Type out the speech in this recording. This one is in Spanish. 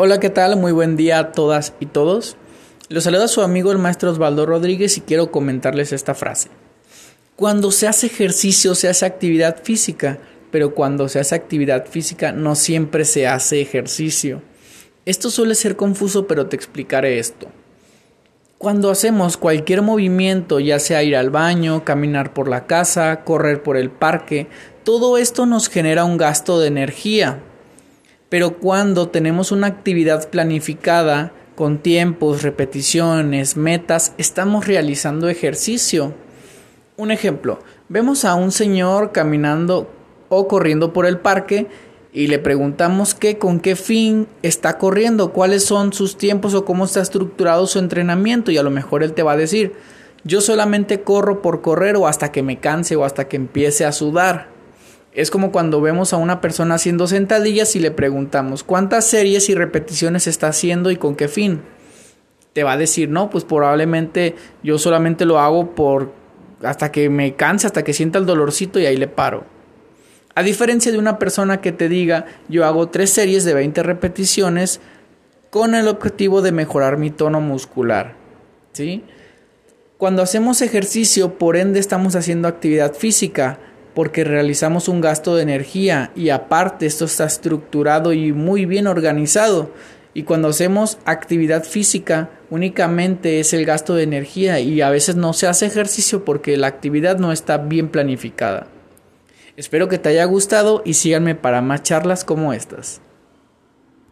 Hola, ¿qué tal? Muy buen día a todas y todos. Los saluda su amigo el maestro Osvaldo Rodríguez y quiero comentarles esta frase. Cuando se hace ejercicio se hace actividad física, pero cuando se hace actividad física no siempre se hace ejercicio. Esto suele ser confuso, pero te explicaré esto. Cuando hacemos cualquier movimiento, ya sea ir al baño, caminar por la casa, correr por el parque, todo esto nos genera un gasto de energía, pero cuando tenemos una actividad planificada, con tiempos, repeticiones, metas, estamos realizando ejercicio. Un ejemplo, vemos a un señor caminando o corriendo por el parque y le preguntamos qué, con qué fin está corriendo, cuáles son sus tiempos o cómo está estructurado su entrenamiento y a lo mejor él te va a decir, yo solamente corro por correr o hasta que me canse o hasta que empiece a sudar. Es como cuando vemos a una persona haciendo sentadillas y le preguntamos cuántas series y repeticiones está haciendo y con qué fin. Te va a decir, no, pues probablemente yo solamente lo hago por hasta que me canse, hasta que sienta el dolorcito y ahí le paro. A diferencia de una persona que te diga, yo hago tres series de 20 repeticiones con el objetivo de mejorar mi tono muscular. ¿Sí? Cuando hacemos ejercicio, por ende estamos haciendo actividad física, porque realizamos un gasto de energía y aparte esto está estructurado y muy bien organizado. Y cuando hacemos actividad física únicamente es el gasto de energía y a veces no se hace ejercicio porque la actividad no está bien planificada. Espero que te haya gustado y síganme para más charlas como estas.